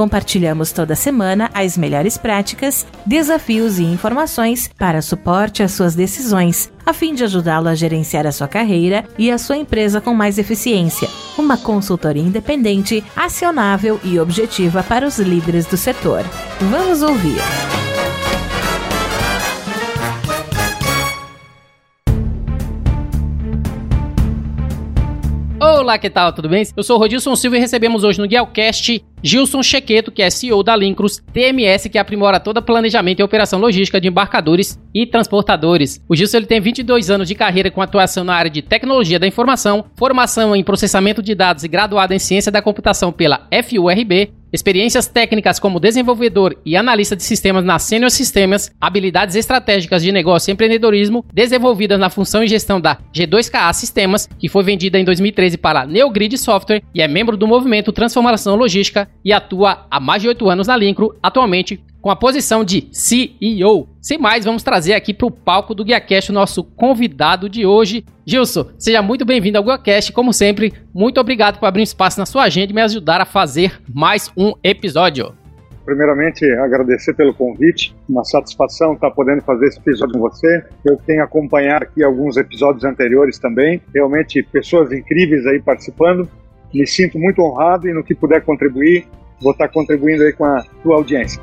Compartilhamos toda semana as melhores práticas, desafios e informações para suporte às suas decisões, a fim de ajudá-lo a gerenciar a sua carreira e a sua empresa com mais eficiência. Uma consultoria independente, acionável e objetiva para os líderes do setor. Vamos ouvir. Olá, que tal? Tudo bem? Eu sou o Rodilson Silva e recebemos hoje no Guialcast Gilson Chequeto, que é CEO da Lincruz TMS, que aprimora todo o planejamento e operação logística de embarcadores e transportadores. O Gilson ele tem 22 anos de carreira com atuação na área de tecnologia da informação, formação em processamento de dados e graduado em ciência da computação pela FURB, Experiências técnicas como desenvolvedor e analista de sistemas na Senior Sistemas, habilidades estratégicas de negócio e empreendedorismo desenvolvidas na função e gestão da G2KA Sistemas, que foi vendida em 2013 para Neogrid Software e é membro do movimento Transformação Logística e atua há mais de 8 anos na Lincro, atualmente com a posição de CEO. Sem mais, vamos trazer aqui para o palco do GuiaCast o nosso convidado de hoje. Gilson, seja muito bem-vindo ao GuiaCast. Como sempre, muito obrigado por abrir um espaço na sua agenda e me ajudar a fazer mais um episódio. Primeiramente, agradecer pelo convite. Uma satisfação estar podendo fazer esse episódio com você. Eu tenho acompanhado aqui alguns episódios anteriores também. Realmente, pessoas incríveis aí participando. Me sinto muito honrado e no que puder contribuir, vou estar contribuindo aí com a tua audiência.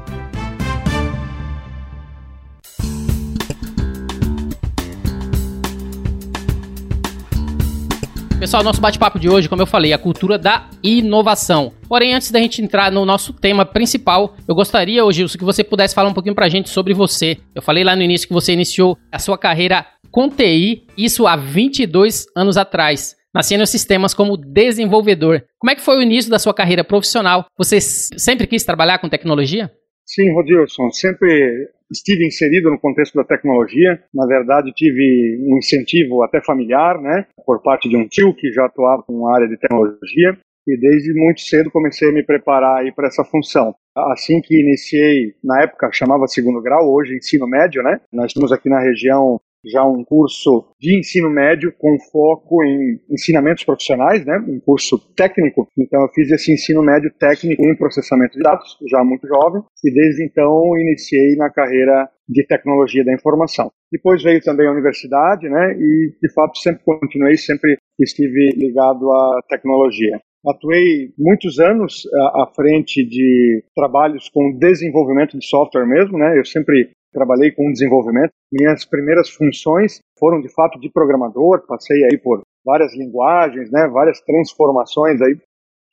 Pessoal, nosso bate-papo de hoje, como eu falei, é a cultura da inovação. Porém, antes da gente entrar no nosso tema principal, eu gostaria, ô Gilson, que você pudesse falar um pouquinho pra gente sobre você. Eu falei lá no início que você iniciou a sua carreira com TI, isso há 22 anos atrás. Nascendo sistemas como desenvolvedor. Como é que foi o início da sua carreira profissional? Você sempre quis trabalhar com tecnologia? Sim, Rodilson, sempre estive inserido no contexto da tecnologia. Na verdade, tive um incentivo até familiar, né, por parte de um tio que já atuava com a área de tecnologia. E desde muito cedo comecei a me preparar aí para essa função. Assim que iniciei, na época chamava segundo grau, hoje ensino médio, né? Nós estamos aqui na região já um curso de ensino médio com foco em ensinamentos profissionais, né? Um curso técnico. Então eu fiz esse ensino médio técnico em processamento de dados, já muito jovem, e desde então iniciei na carreira de tecnologia da informação. Depois veio também a universidade, né? E de fato sempre continuei, sempre estive ligado à tecnologia. Atuei muitos anos à frente de trabalhos com desenvolvimento de software mesmo, né? Eu sempre trabalhei com desenvolvimento. Minhas primeiras funções foram de fato de programador, passei aí por várias linguagens, né, várias transformações aí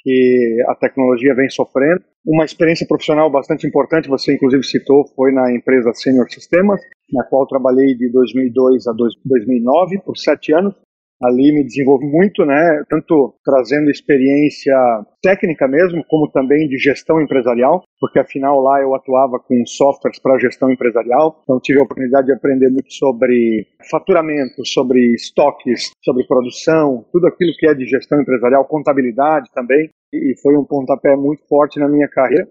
que a tecnologia vem sofrendo. Uma experiência profissional bastante importante, você inclusive citou, foi na empresa Senior Sistemas, na qual trabalhei de 2002 a 2009 por sete anos ali me desenvolvi muito, né, tanto trazendo experiência técnica mesmo, como também de gestão empresarial, porque afinal lá eu atuava com softwares para gestão empresarial, então tive a oportunidade de aprender muito sobre faturamento, sobre estoques, sobre produção, tudo aquilo que é de gestão empresarial, contabilidade também, e foi um pontapé muito forte na minha carreira.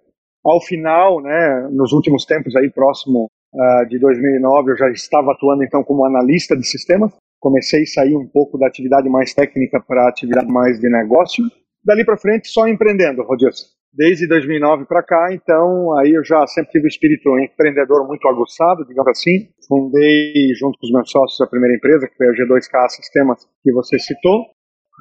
Ao final, né, nos últimos tempos aí próximo uh, de 2009, eu já estava atuando então como analista de sistemas, comecei a sair um pouco da atividade mais técnica para a atividade mais de negócio. Dali para frente, só empreendendo, Rodilson. Desde 2009 para cá, então, aí eu já sempre tive o espírito empreendedor muito aguçado, digamos assim. Fundei, junto com os meus sócios, a primeira empresa, que foi a G2K Sistemas, que você citou.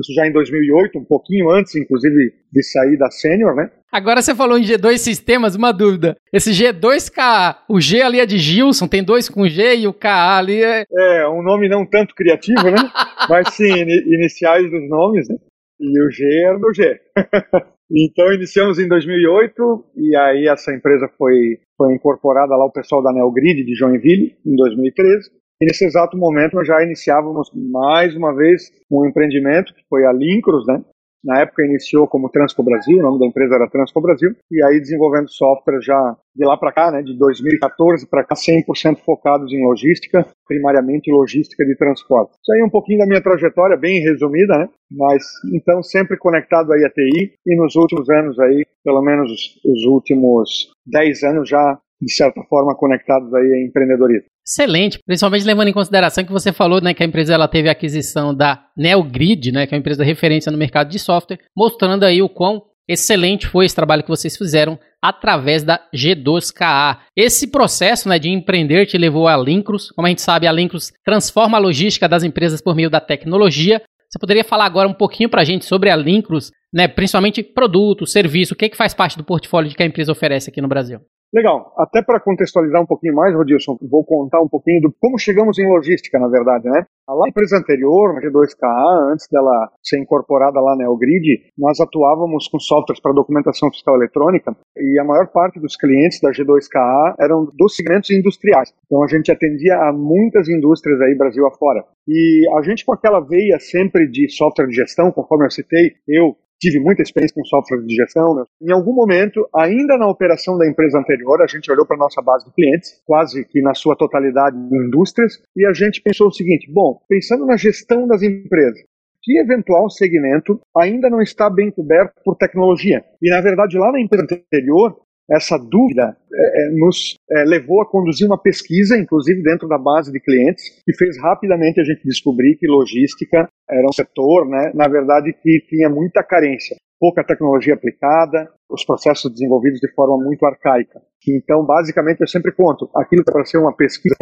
Isso já em 2008, um pouquinho antes, inclusive, de sair da Sênior, né? Agora você falou em G2 Sistemas, uma dúvida. Esse G2K, o G ali é de Gilson, tem dois com G e o KA ali é. É, um nome não tanto criativo, né? Mas sim, iniciais dos nomes, né? E o G era do G. então iniciamos em 2008 e aí essa empresa foi, foi incorporada lá o pessoal da Neogrid de Joinville em 2013. E nesse exato momento nós já iniciávamos mais uma vez um empreendimento que foi a Lincros, né? Na época iniciou como Transco Brasil, o nome da empresa era Transco Brasil, e aí desenvolvendo software já de lá para cá, né, de 2014 para cá, 100% focados em logística, primariamente logística de transporte. Isso aí é um pouquinho da minha trajetória, bem resumida, né? Mas então sempre conectado aí à TI e nos últimos anos aí, pelo menos os últimos 10 anos já de certa forma, conectados aí a empreendedorismo. Excelente, principalmente levando em consideração que você falou né, que a empresa ela teve a aquisição da NeoGrid, né, que é uma empresa referência no mercado de software, mostrando aí o quão excelente foi esse trabalho que vocês fizeram através da G2KA. Esse processo né, de empreender te levou a Lincros. Como a gente sabe, a Lincros transforma a logística das empresas por meio da tecnologia. Você poderia falar agora um pouquinho para a gente sobre a Lincros, né, principalmente produto, serviço, o que, é que faz parte do portfólio que a empresa oferece aqui no Brasil? Legal. Até para contextualizar um pouquinho mais, Rodilson, vou contar um pouquinho do como chegamos em logística, na verdade, né? A empresa anterior, a G2KA, antes dela ser incorporada lá na Elgrid, nós atuávamos com softwares para documentação fiscal eletrônica e a maior parte dos clientes da G2KA eram dos segmentos industriais. Então a gente atendia a muitas indústrias aí Brasil afora. E a gente com aquela veia sempre de software de gestão, conforme eu citei, eu tive muita experiência com software de gestão. Né? Em algum momento, ainda na operação da empresa anterior, a gente olhou para a nossa base de clientes, quase que na sua totalidade indústrias, e a gente pensou o seguinte: bom, pensando na gestão das empresas, que eventual segmento ainda não está bem coberto por tecnologia? E na verdade, lá na empresa anterior, essa dúvida é, é, nos é, levou a conduzir uma pesquisa, inclusive dentro da base de clientes, que fez rapidamente a gente descobrir que logística era um setor, né, na verdade, que tinha muita carência pouca tecnologia aplicada, os processos desenvolvidos de forma muito arcaica. Então, basicamente, eu sempre conto, aquilo para ser uma pesquisa,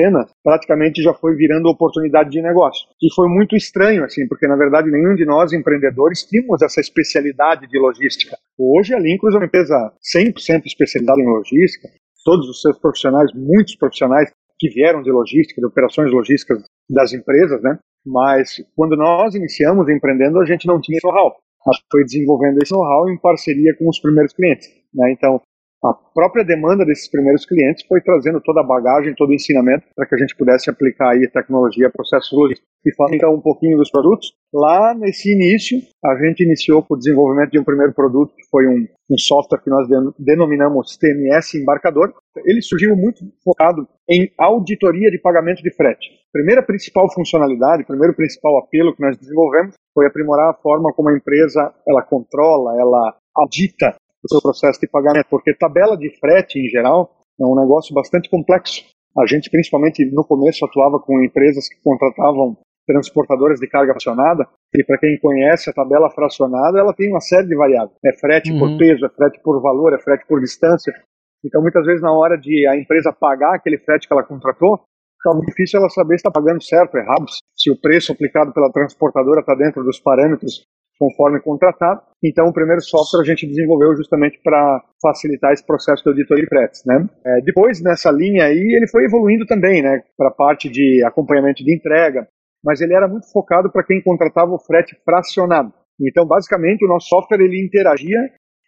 praticamente já foi virando oportunidade de negócio. E foi muito estranho, assim, porque na verdade nenhum de nós empreendedores tínhamos essa especialidade de logística. Hoje a Lincruz é uma empresa 100% especializada em logística, todos os seus profissionais, muitos profissionais que vieram de logística, de operações logísticas das empresas, né? Mas quando nós iniciamos empreendendo, a gente não tinha know-how gente foi desenvolvendo esse know-how em parceria com os primeiros clientes. Né? Então, a própria demanda desses primeiros clientes foi trazendo toda a bagagem, todo o ensinamento para que a gente pudesse aplicar aí tecnologia, processos logísticos. E falando então um pouquinho dos produtos, lá nesse início, a gente iniciou com o desenvolvimento de um primeiro produto, que foi um, um software que nós denominamos TMS Embarcador. Ele surgiu muito focado em auditoria de pagamento de frete. Primeira principal funcionalidade, primeiro principal apelo que nós desenvolvemos foi aprimorar a forma como a empresa ela controla, ela audita o seu processo de pagamento, porque tabela de frete em geral é um negócio bastante complexo. A gente, principalmente no começo, atuava com empresas que contratavam transportadoras de carga fracionada, e para quem conhece a tabela fracionada, ela tem uma série de variáveis. É frete uhum. por peso, é frete por valor, é frete por distância. Então, muitas vezes, na hora de a empresa pagar aquele frete que ela contratou, fica muito difícil ela saber se está pagando certo errado, se o preço aplicado pela transportadora está dentro dos parâmetros conforme contratado. Então, o primeiro software a gente desenvolveu justamente para facilitar esse processo de auditoria de fretes, né? É, depois, nessa linha aí, ele foi evoluindo também, né? Para a parte de acompanhamento de entrega, mas ele era muito focado para quem contratava o frete fracionado. Então, basicamente, o nosso software ele interagia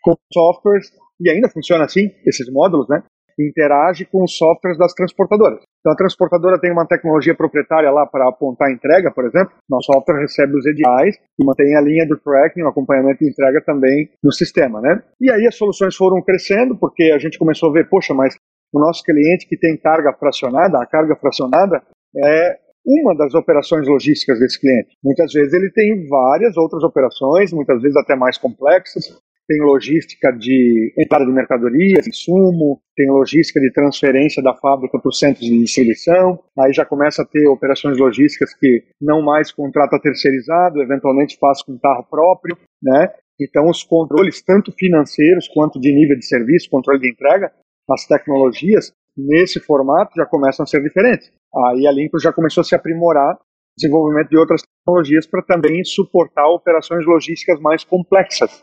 com softwares e ainda funciona assim, esses módulos, né? Interage com os softwares das transportadoras. Então a transportadora tem uma tecnologia proprietária lá para apontar a entrega, por exemplo. Nosso software recebe os EDIs e mantém a linha do tracking, o acompanhamento de entrega também no sistema, né? E aí as soluções foram crescendo porque a gente começou a ver, poxa, mas o nosso cliente que tem carga fracionada, a carga fracionada é uma das operações logísticas desse cliente. Muitas vezes ele tem várias outras operações, muitas vezes até mais complexas, tem logística de entrada de mercadorias, insumo, tem logística de transferência da fábrica para os centros de distribuição, aí já começa a ter operações logísticas que não mais contrata terceirizado, eventualmente faz com carro próprio, né? Então os controles, tanto financeiros quanto de nível de serviço, controle de entrega, as tecnologias nesse formato já começam a ser diferentes. Aí a Lincoln já começou a se aprimorar desenvolvimento de outras tecnologias para também suportar operações logísticas mais complexas,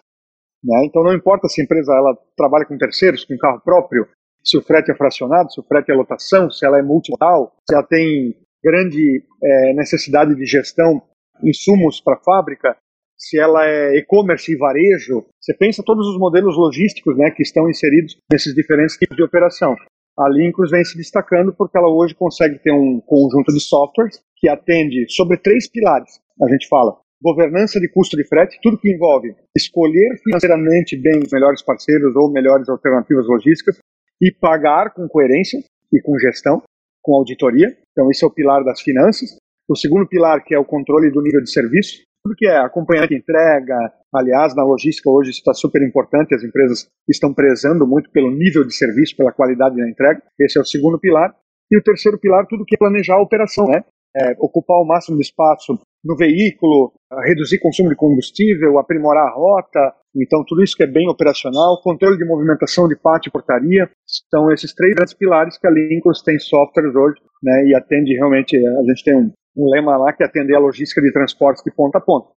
né? Então não importa se a empresa ela trabalha com terceiros, com carro próprio, se o frete é fracionado, se o frete é lotação, se ela é multimodal, se ela tem grande é, necessidade de gestão, insumos para a fábrica, se ela é e-commerce e varejo, você pensa todos os modelos logísticos né, que estão inseridos nesses diferentes tipos de operação. A Lincros vem se destacando porque ela hoje consegue ter um conjunto de softwares que atende sobre três pilares. A gente fala governança de custo de frete, tudo que envolve escolher financeiramente bem os melhores parceiros ou melhores alternativas logísticas e pagar com coerência e com gestão, com auditoria. Então, esse é o pilar das finanças. O segundo pilar, que é o controle do nível de serviço. tudo que é acompanhamento de entrega, aliás, na logística hoje está super importante, as empresas estão prezando muito pelo nível de serviço, pela qualidade da entrega, esse é o segundo pilar. E o terceiro pilar, tudo que é planejar a operação, né? É, ocupar o máximo de espaço no veículo, reduzir consumo de combustível, aprimorar a rota, então tudo isso que é bem operacional, controle de movimentação de parte e portaria, são esses três grandes pilares que a Lincoln tem softwares hoje, né, e atende realmente, a gente tem um, um lema lá que é atender a logística de transportes de ponta a ponta.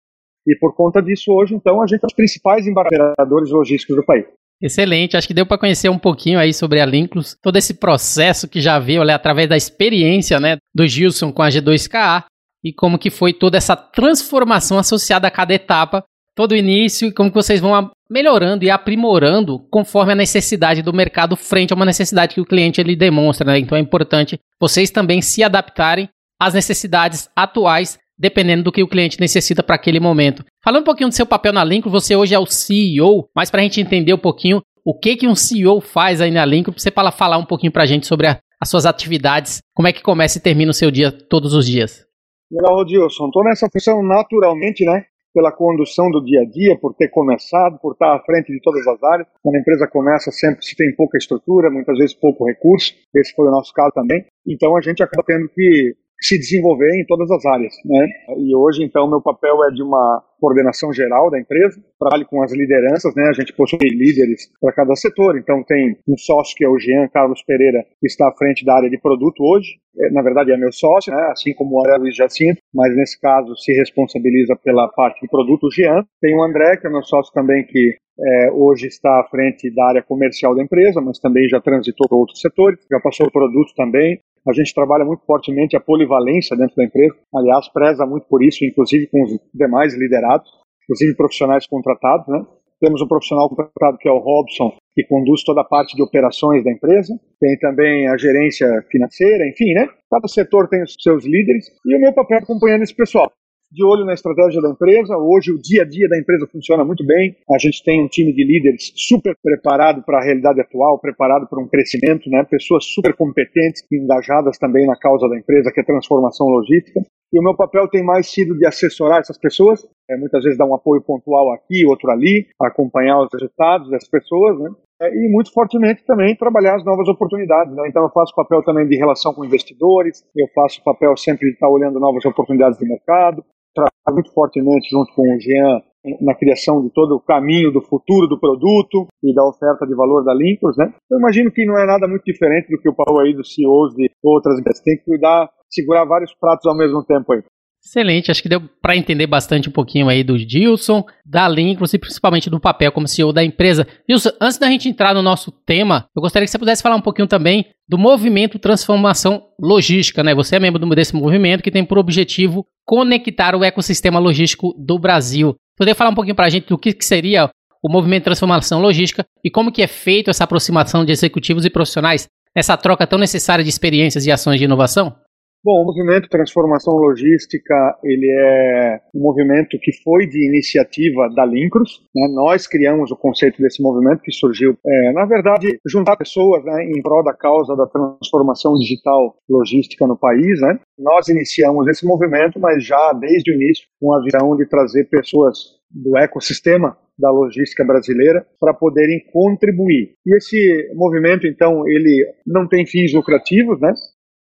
E por conta disso, hoje, então, a gente é os principais embarcadores logísticos do país. Excelente, acho que deu para conhecer um pouquinho aí sobre a Linklus, todo esse processo que já veio né, através da experiência né, do Gilson com a G2KA e como que foi toda essa transformação associada a cada etapa, todo o início e como que vocês vão melhorando e aprimorando conforme a necessidade do mercado frente a uma necessidade que o cliente ele demonstra, né? Então é importante vocês também se adaptarem às necessidades atuais dependendo do que o cliente necessita para aquele momento. Falando um pouquinho do seu papel na Lincoln, você hoje é o CEO, mas para a gente entender um pouquinho o que, que um CEO faz aí na Lincoln, você fala, falar um pouquinho para a gente sobre a, as suas atividades, como é que começa e termina o seu dia todos os dias. Legal, Dilson. Estou nessa função naturalmente, né? Pela condução do dia a dia, por ter começado, por estar à frente de todas as áreas. Quando a empresa começa, sempre se tem pouca estrutura, muitas vezes pouco recurso. Esse foi o nosso caso também. Então a gente acaba tendo que se desenvolver em todas as áreas, né? E hoje, então, meu papel é de uma coordenação geral da empresa, trabalho com as lideranças, né? A gente possui líderes para cada setor, então tem um sócio que é o Jean Carlos Pereira, que está à frente da área de produto hoje, é, na verdade é meu sócio, né? Assim como o André Luiz Jacinto, mas nesse caso se responsabiliza pela parte de produto o Jean. Tem o André, que é meu sócio também, que é, hoje está à frente da área comercial da empresa, mas também já transitou para outros setores, já passou produto também, a gente trabalha muito fortemente a polivalência dentro da empresa, aliás, preza muito por isso, inclusive com os demais liderados, inclusive profissionais contratados, né? Temos um profissional contratado que é o Robson, que conduz toda a parte de operações da empresa. Tem também a gerência financeira, enfim, né? Cada setor tem os seus líderes e o meu papel é acompanhando esse pessoal de olho na estratégia da empresa. Hoje, o dia a dia da empresa funciona muito bem. A gente tem um time de líderes super preparado para a realidade atual, preparado para um crescimento, né? pessoas super competentes, engajadas também na causa da empresa, que é transformação logística. E o meu papel tem mais sido de assessorar essas pessoas, é, muitas vezes dar um apoio pontual aqui, outro ali, acompanhar os resultados das pessoas, né? É, e muito fortemente também trabalhar as novas oportunidades. Né? Então eu faço papel também de relação com investidores, eu faço papel sempre de estar olhando novas oportunidades de mercado, trabalho muito fortemente junto com o Jean na criação de todo o caminho do futuro do produto e da oferta de valor da Linkers, né? Eu imagino que não é nada muito diferente do que o Paulo aí dos CEOs de outras empresas. Tem que cuidar, segurar vários pratos ao mesmo tempo aí. Excelente, acho que deu para entender bastante um pouquinho aí do Gilson, da Linkers e principalmente do papel como CEO da empresa. Gilson, antes da gente entrar no nosso tema, eu gostaria que você pudesse falar um pouquinho também do movimento Transformação Logística, né? Você é membro desse movimento que tem por objetivo conectar o ecossistema logístico do Brasil. Poderia falar um pouquinho para a gente do que, que seria o movimento Transformação Logística e como que é feito essa aproximação de executivos e profissionais nessa troca tão necessária de experiências e ações de inovação? Bom, o movimento Transformação Logística, ele é um movimento que foi de iniciativa da Lincros. Né? Nós criamos o conceito desse movimento que surgiu, é, na verdade, juntar pessoas né, em prol da causa da transformação digital logística no país. Né? Nós iniciamos esse movimento, mas já desde o início, com a visão de trazer pessoas do ecossistema da logística brasileira para poderem contribuir. E esse movimento, então, ele não tem fins lucrativos, né?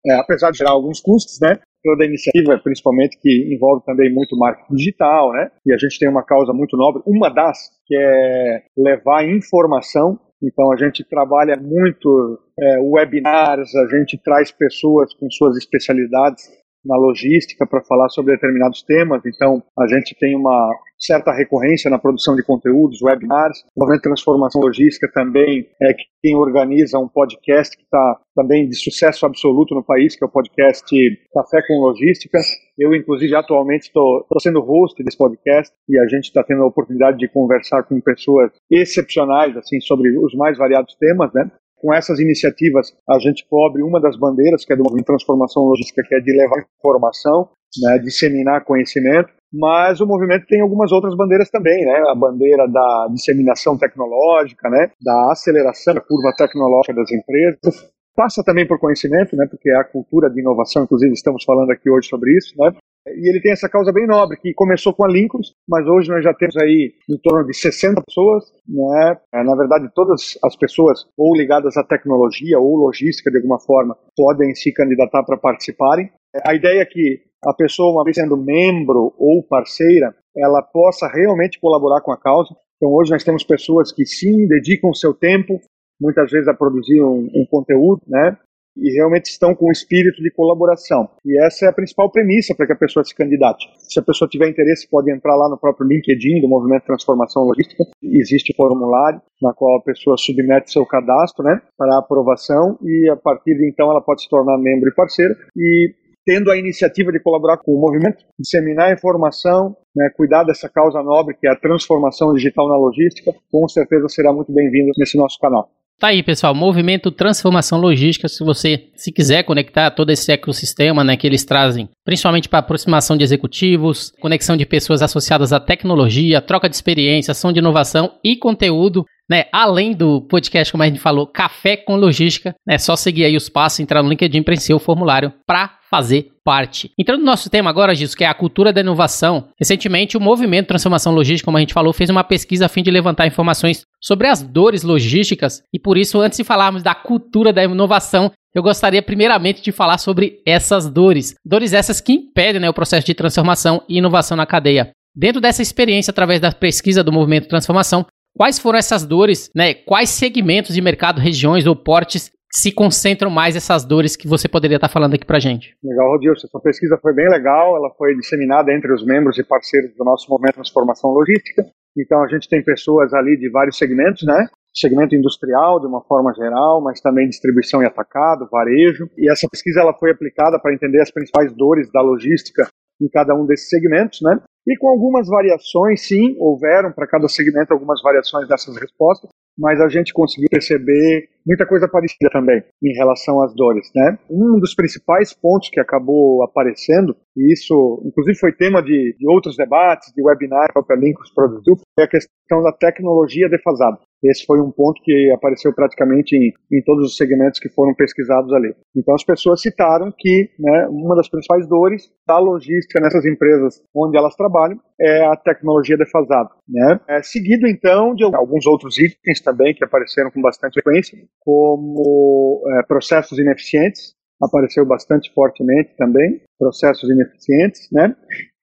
É, apesar de gerar alguns custos, né? Toda a iniciativa, principalmente, que envolve também muito marketing digital, né? E a gente tem uma causa muito nobre, uma das, que é levar informação. Então, a gente trabalha muito é, webinars, a gente traz pessoas com suas especialidades na logística para falar sobre determinados temas. Então, a gente tem uma certa recorrência na produção de conteúdos, webinars. O Movimento Transformação Logística também é quem organiza um podcast que está também de sucesso absoluto no país, que é o podcast Café com Logística. Eu, inclusive, atualmente estou sendo host desse podcast e a gente está tendo a oportunidade de conversar com pessoas excepcionais assim sobre os mais variados temas, né? Com essas iniciativas, a gente cobre uma das bandeiras, que é do Movimento Transformação Logística, que é de levar informação, né, disseminar conhecimento, mas o movimento tem algumas outras bandeiras também, né? A bandeira da disseminação tecnológica, né? Da aceleração da curva tecnológica das empresas. Passa também por conhecimento, né? Porque é a cultura de inovação, inclusive estamos falando aqui hoje sobre isso, né? E ele tem essa causa bem nobre, que começou com a Lincoln, mas hoje nós já temos aí em torno de 60 pessoas, né? Na verdade, todas as pessoas ou ligadas à tecnologia ou logística de alguma forma podem se candidatar para participarem. A ideia é que a pessoa, uma vez sendo membro ou parceira, ela possa realmente colaborar com a causa. Então, hoje nós temos pessoas que sim dedicam o seu tempo, muitas vezes a produzir um, um conteúdo, né? E realmente estão com o espírito de colaboração. E essa é a principal premissa para que a pessoa se candidate. Se a pessoa tiver interesse, pode entrar lá no próprio LinkedIn do Movimento Transformação Logística. Existe formulário na qual a pessoa submete seu cadastro né, para aprovação e a partir de então ela pode se tornar membro e parceira. E tendo a iniciativa de colaborar com o movimento, disseminar informação, né, cuidar dessa causa nobre que é a transformação digital na logística, com certeza será muito bem-vindo nesse nosso canal. Tá aí, pessoal, Movimento Transformação Logística, se você se quiser conectar todo esse ecossistema, né, que eles trazem, principalmente para aproximação de executivos, conexão de pessoas associadas à tecnologia, troca de experiência, ação de inovação e conteúdo, né, além do podcast, como a gente falou, Café com Logística, é né, só seguir aí os passos, entrar no LinkedIn, preencher o formulário para fazer parte. Entrando no nosso tema agora, Giso, que é a cultura da inovação. Recentemente, o Movimento Transformação Logística, como a gente falou, fez uma pesquisa a fim de levantar informações sobre as dores logísticas. E por isso, antes de falarmos da cultura da inovação, eu gostaria primeiramente de falar sobre essas dores. Dores essas que impedem né, o processo de transformação e inovação na cadeia. Dentro dessa experiência, através da pesquisa do Movimento Transformação, quais foram essas dores, né? Quais segmentos de mercado, regiões ou portes se concentram mais essas dores que você poderia estar falando aqui pra gente. Legal, Rodilson. Essa pesquisa foi bem legal, ela foi disseminada entre os membros e parceiros do nosso Movimento Transformação Logística. Então a gente tem pessoas ali de vários segmentos, né? Segmento industrial de uma forma geral, mas também distribuição e atacado, varejo. E essa pesquisa ela foi aplicada para entender as principais dores da logística em cada um desses segmentos, né? E com algumas variações, sim, houveram para cada segmento algumas variações dessas respostas, mas a gente conseguiu perceber muita coisa parecida também em relação às dores, né? Um dos principais pontos que acabou aparecendo, e isso inclusive foi tema de, de outros debates, de webinar que a Linkus produziu, é a questão da tecnologia defasada. Esse foi um ponto que apareceu praticamente em, em, todos os segmentos que foram pesquisados ali. Então as pessoas citaram que né, uma das principais dores da logística nessas empresas onde elas trabalham é a tecnologia defasada. Né? É, seguido então de alguns outros itens também que apareceram com bastante frequência, como é, processos ineficientes, apareceu bastante fortemente também, processos ineficientes, né?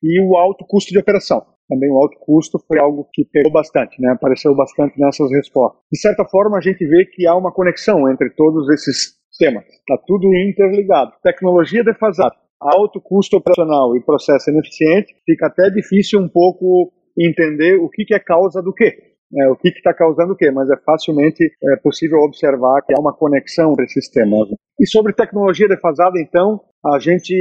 E o alto custo de operação também o alto custo foi algo que pegou bastante, né? apareceu bastante nessas respostas. De certa forma, a gente vê que há uma conexão entre todos esses temas. Está tudo interligado. Tecnologia defasada, alto custo operacional e processo ineficiente, fica até difícil um pouco entender o que, que é causa do quê. É, o que está causando o quê, mas é facilmente é, possível observar que há uma conexão entre esses temas. E sobre tecnologia defasada, então, a gente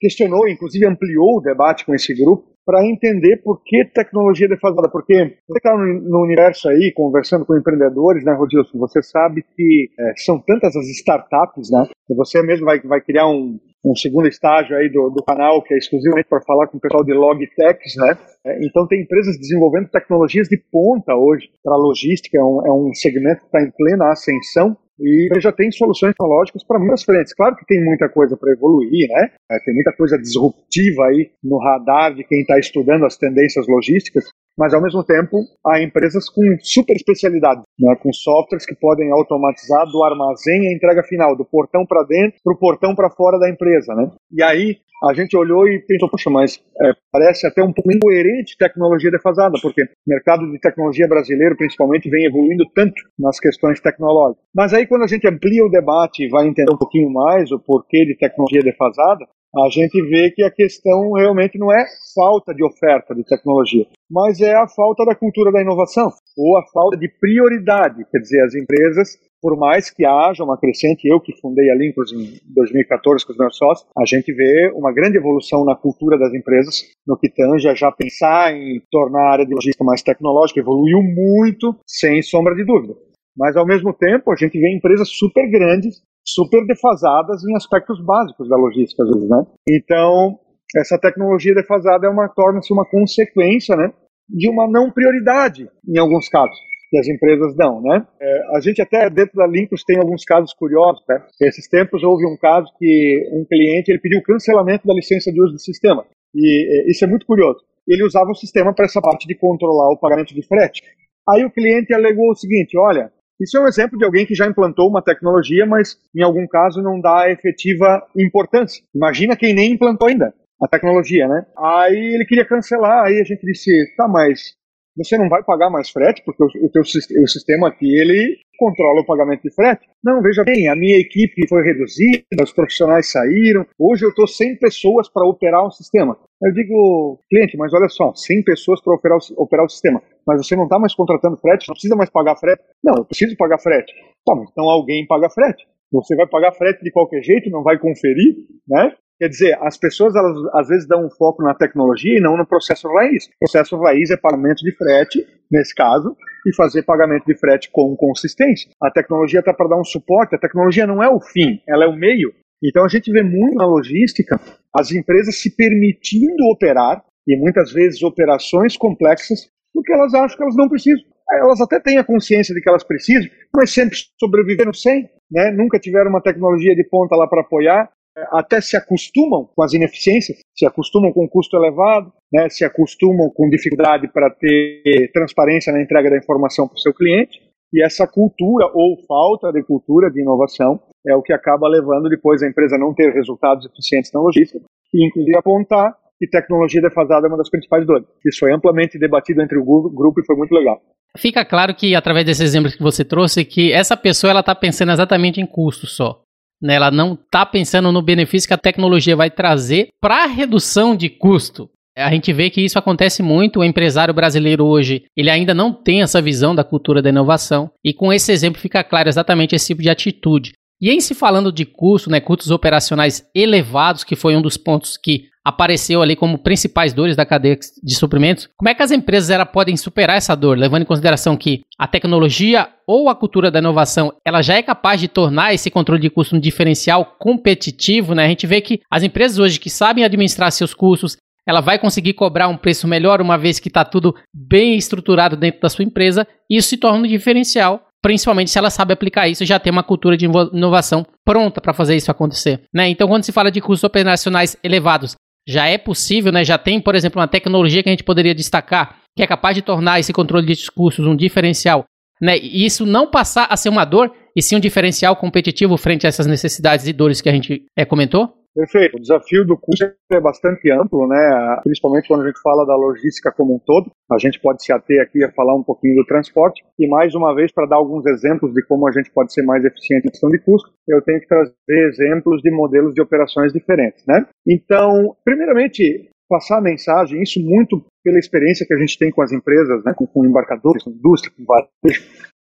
questionou, inclusive ampliou o debate com esse grupo, para entender por que tecnologia defasada. Porque você está no, universo aí, conversando com empreendedores, né, Rodilson? Você sabe que é, são tantas as startups, né? Você mesmo vai, vai criar um, um segundo estágio aí do, do canal que é exclusivamente para falar com o pessoal de logtechs, né? É, então tem empresas desenvolvendo tecnologias de ponta hoje para logística, é um, é um segmento que está em plena ascensão e já tem soluções tecnológicas para muitas frentes. Claro que tem muita coisa para evoluir, né? É, tem muita coisa disruptiva aí no radar de quem está estudando as tendências logísticas, mas ao mesmo tempo há empresas com super especialidade, né? com softwares que podem automatizar do armazém à entrega final, do portão para dentro para o portão para fora da empresa, né? E aí a gente olhou e pensou, poxa, mas é, parece até um pouco incoerente tecnologia defasada, porque o mercado de tecnologia brasileiro, principalmente, vem evoluindo tanto nas questões tecnológicas. Mas aí, quando a gente amplia o debate e vai entender um pouquinho mais o porquê de tecnologia defasada, a gente vê que a questão realmente não é falta de oferta de tecnologia, mas é a falta da cultura da inovação, ou a falta de prioridade. Quer dizer, as empresas por mais que haja uma crescente, eu que fundei a Linkos em 2014 com os meus sócios, a gente vê uma grande evolução na cultura das empresas, no que tange a já pensar em tornar a área de logística mais tecnológica, evoluiu muito, sem sombra de dúvida. Mas, ao mesmo tempo, a gente vê empresas super grandes, super defasadas em aspectos básicos da logística, às vezes, né? Então, essa tecnologia defasada é uma torna-se uma consequência, né, de uma não prioridade em alguns casos que as empresas dão, né? É, a gente até dentro da Limpus tem alguns casos curiosos, né? Esses tempos houve um caso que um cliente ele pediu cancelamento da licença de uso do sistema. E isso é muito curioso. Ele usava o sistema para essa parte de controlar o pagamento de frete. Aí o cliente alegou o seguinte: olha, isso é um exemplo de alguém que já implantou uma tecnologia, mas em algum caso não dá efetiva importância. Imagina quem nem implantou ainda a tecnologia, né? Aí ele queria cancelar, aí a gente disse, tá, mas você não vai pagar mais frete, porque o, o teu o sistema aqui, ele controla o pagamento de frete. Não, veja bem, a minha equipe foi reduzida, os profissionais saíram, hoje eu estou 100 pessoas para operar o sistema. Eu digo, cliente, mas olha só, 100 pessoas para operar, operar o sistema, mas você não está mais contratando frete, não precisa mais pagar frete. Não, eu preciso pagar frete. Então alguém paga frete. Você vai pagar frete de qualquer jeito, não vai conferir, né? Quer dizer, as pessoas elas, às vezes dão um foco na tecnologia e não no processo raiz. O processo raiz é pagamento de frete, nesse caso, e fazer pagamento de frete com consistência. A tecnologia está para dar um suporte, a tecnologia não é o fim, ela é o meio. Então a gente vê muito na logística as empresas se permitindo operar, e muitas vezes operações complexas, porque elas acham que elas não precisam. Elas até têm a consciência de que elas precisam, mas sempre sobreviveram sem, né? nunca tiveram uma tecnologia de ponta lá para apoiar, até se acostumam com as ineficiências, se acostumam com o custo elevado, né, se acostumam com dificuldade para ter transparência na entrega da informação para o seu cliente, e essa cultura ou falta de cultura de inovação é o que acaba levando depois a empresa a não ter resultados eficientes na logística e inclusive apontar que tecnologia defasada é uma das principais dores. Isso foi amplamente debatido entre o grupo e foi muito legal. Fica claro que, através desses exemplos que você trouxe, que essa pessoa ela está pensando exatamente em custo só. Né? Ela não está pensando no benefício que a tecnologia vai trazer para a redução de custo. A gente vê que isso acontece muito. O empresário brasileiro hoje, ele ainda não tem essa visão da cultura da inovação. E com esse exemplo fica claro exatamente esse tipo de atitude. E em se falando de custo, né, custos operacionais elevados, que foi um dos pontos que apareceu ali como principais dores da cadeia de suprimentos, como é que as empresas ela, podem superar essa dor, levando em consideração que a tecnologia ou a cultura da inovação ela já é capaz de tornar esse controle de custo um diferencial competitivo, né? A gente vê que as empresas hoje que sabem administrar seus custos, ela vai conseguir cobrar um preço melhor uma vez que está tudo bem estruturado dentro da sua empresa, e isso se torna um diferencial principalmente se ela sabe aplicar isso, já tem uma cultura de inovação pronta para fazer isso acontecer. Né? Então, quando se fala de custos operacionais elevados, já é possível, né? já tem, por exemplo, uma tecnologia que a gente poderia destacar que é capaz de tornar esse controle de discursos um diferencial. Né? E isso não passar a ser uma dor, e sim um diferencial competitivo frente a essas necessidades e dores que a gente é, comentou? Perfeito. O desafio do custo é bastante amplo, né? principalmente quando a gente fala da logística como um todo. A gente pode se ater aqui a falar um pouquinho do transporte. E mais uma vez, para dar alguns exemplos de como a gente pode ser mais eficiente em questão de custo, eu tenho que trazer exemplos de modelos de operações diferentes. Né? Então, primeiramente, passar a mensagem, isso muito pela experiência que a gente tem com as empresas, né, com, com embarcadores, com indústria, com varejo,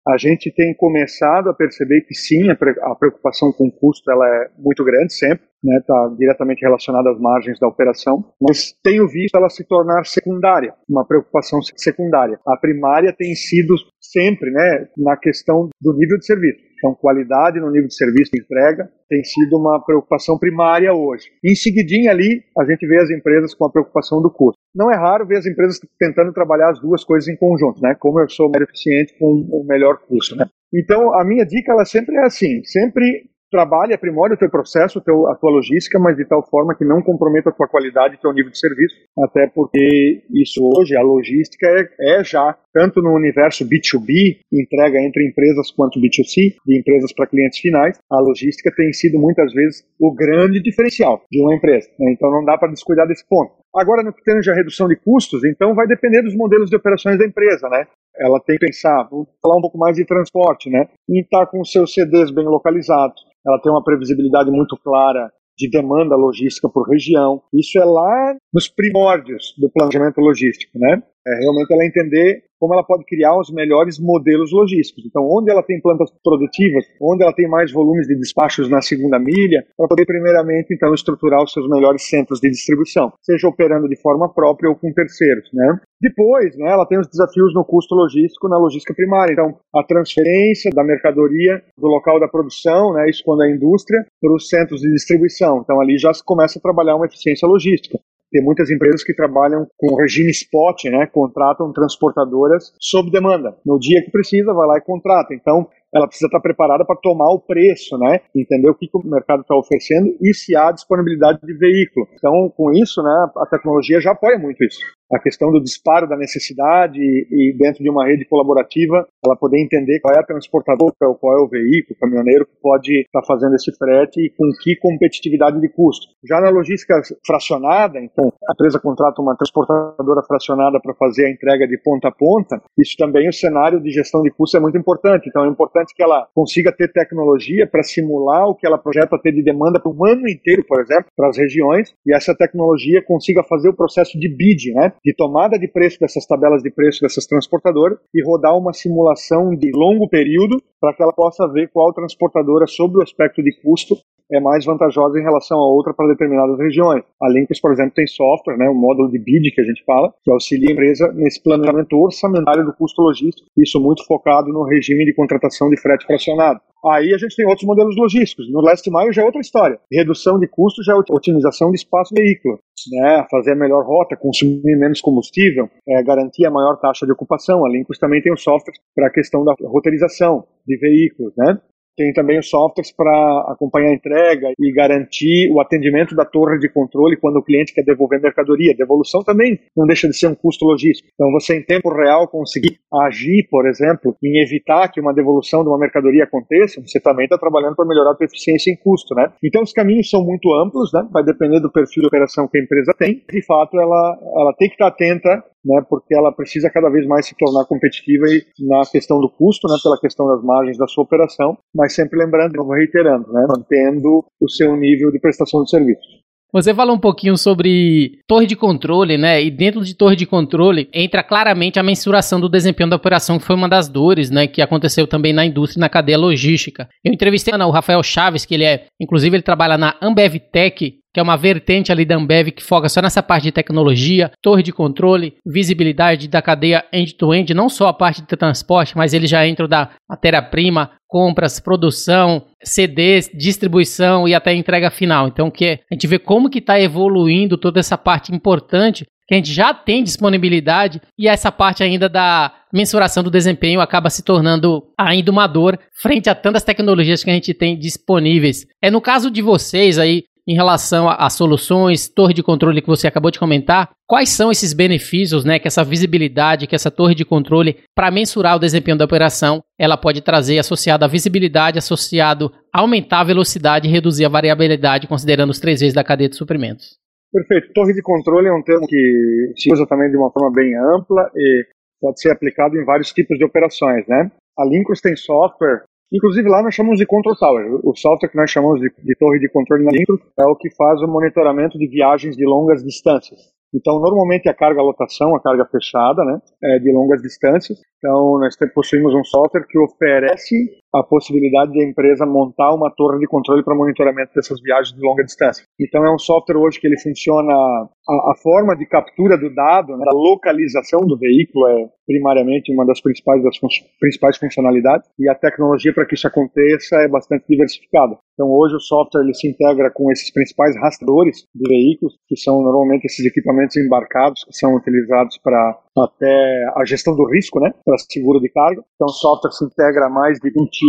a gente tem começado a perceber que sim, a preocupação com o custo ela é muito grande sempre, está né, diretamente relacionada às margens da operação, mas tenho visto ela se tornar secundária, uma preocupação secundária. A primária tem sido sempre né, na questão do nível de serviço. Então, qualidade no nível de serviço de entrega tem sido uma preocupação primária hoje. Em seguidinha ali, a gente vê as empresas com a preocupação do custo. Não é raro ver as empresas tentando trabalhar as duas coisas em conjunto, né? Como eu sou mais eficiente com o melhor custo, né? Então, a minha dica, ela sempre é assim, sempre trabalhe, aprimore o teu processo, teu, a tua logística, mas de tal forma que não comprometa a tua qualidade e teu nível de serviço, até porque isso hoje, a logística é, é já, tanto no universo B2B, entrega entre empresas, quanto B2C, de empresas para clientes finais, a logística tem sido muitas vezes o grande diferencial de uma empresa. Né? Então não dá para descuidar desse ponto. Agora, no que tange a redução de custos, então vai depender dos modelos de operações da empresa, né? Ela tem que pensar, vou falar um pouco mais de transporte, né? Em estar tá com seus CDs bem localizados, ela tem uma previsibilidade muito clara de demanda logística por região. Isso é lá nos primórdios do planejamento logístico, né? É realmente ela entender como ela pode criar os melhores modelos logísticos. Então, onde ela tem plantas produtivas, onde ela tem mais volumes de despachos na segunda milha, para poder primeiramente então estruturar os seus melhores centros de distribuição, seja operando de forma própria ou com terceiros, né? Depois, né, ela tem os desafios no custo logístico na logística primária. Então, a transferência da mercadoria do local da produção, né, isso quando é indústria, para os centros de distribuição. Então, ali já se começa a trabalhar uma eficiência logística. Tem muitas empresas que trabalham com regime spot, né? Contratam transportadoras sob demanda. No dia que precisa, vai lá e contrata. Então, ela precisa estar preparada para tomar o preço, né? Entender o que, que o mercado está oferecendo e se há disponibilidade de veículo. Então, com isso, né, a tecnologia já apoia muito isso a questão do disparo da necessidade e, e, dentro de uma rede colaborativa ela poder entender qual é a transportadora, qual é o veículo, o caminhoneiro que pode estar tá fazendo esse frete e com que competitividade de custo. Já na logística fracionada, então a empresa contrata uma transportadora fracionada para fazer a entrega de ponta a ponta, isso também o cenário de gestão de custo é muito importante. Então é importante que ela consiga ter tecnologia para simular o que ela projeta ter de demanda para um ano inteiro, por exemplo, para as regiões, e essa tecnologia consiga fazer o processo de bid, né? De tomada de preço dessas tabelas de preço dessas transportadoras e rodar uma simulação de longo período para que ela possa ver qual transportadora, sob o aspecto de custo, é mais vantajosa em relação a outra para determinadas regiões. A Linkers, por exemplo, tem software, né, o módulo de BID que a gente fala, que auxilia a empresa nesse planejamento orçamentário do custo logístico, isso muito focado no regime de contratação de frete fracionado. Aí a gente tem outros modelos logísticos. No last mile já é outra história. Redução de custos já é otimização de espaço veículo, né? fazer a melhor rota, consumir menos combustível, é, garantir a maior taxa de ocupação. A Linkers também tem o software para a questão da roteirização de veículos, né? Tem também os softwares para acompanhar a entrega e garantir o atendimento da torre de controle quando o cliente quer devolver mercadoria. Devolução também não deixa de ser um custo logístico. Então, você em tempo real conseguir agir, por exemplo, em evitar que uma devolução de uma mercadoria aconteça, você também está trabalhando para melhorar a sua eficiência em custo, né? Então, os caminhos são muito amplos, né? Vai depender do perfil de operação que a empresa tem. De fato, ela, ela tem que estar atenta né, porque ela precisa cada vez mais se tornar competitiva na questão do custo, né, pela questão das margens da sua operação, mas sempre lembrando, reiterando, né, mantendo o seu nível de prestação de serviço. Você falou um pouquinho sobre torre de controle, né? E dentro de torre de controle entra claramente a mensuração do desempenho da operação, que foi uma das dores, né? Que aconteceu também na indústria e na cadeia logística. Eu entrevistei o Rafael Chaves, que ele é, inclusive, ele trabalha na Ambev Tech, que é uma vertente ali da Ambev que foca só nessa parte de tecnologia, torre de controle, visibilidade da cadeia end-to-end, -end, não só a parte de transporte, mas ele já entra da matéria-prima, compras, produção, CDs, distribuição e até entrega final. Então, que é, a gente vê como que está evoluindo toda essa parte importante que a gente já tem disponibilidade e essa parte ainda da mensuração do desempenho acaba se tornando ainda uma dor frente a tantas tecnologias que a gente tem disponíveis. É no caso de vocês aí, em relação a, soluções, torre de controle que você acabou de comentar, quais são esses benefícios, né, que essa visibilidade, que essa torre de controle, para mensurar o desempenho da operação, ela pode trazer associado à visibilidade, associado a aumentar a velocidade e reduzir a variabilidade, considerando os três vezes da cadeia de suprimentos. Perfeito. Torre de controle é um termo que se usa também de uma forma bem ampla e pode ser aplicado em vários tipos de operações, né? A Linkus tem software Inclusive lá nós chamamos de Control Tower. O software que nós chamamos de, de torre de controle na Lincoln é o que faz o monitoramento de viagens de longas distâncias. Então, normalmente a carga lotação, a carga fechada, né, é de longas distâncias. Então, nós possuímos um software que oferece a possibilidade de a empresa montar uma torre de controle para monitoramento dessas viagens de longa distância. Então, é um software hoje que ele funciona, a, a forma de captura do dado, né, localização do veículo é primariamente uma das principais, das fun principais funcionalidades e a tecnologia para que isso aconteça é bastante diversificada. Então, hoje o software ele se integra com esses principais rastreadores de veículos, que são normalmente esses equipamentos embarcados que são utilizados para até a gestão do risco, né, para seguro de carga. Então, o software se integra a mais de 20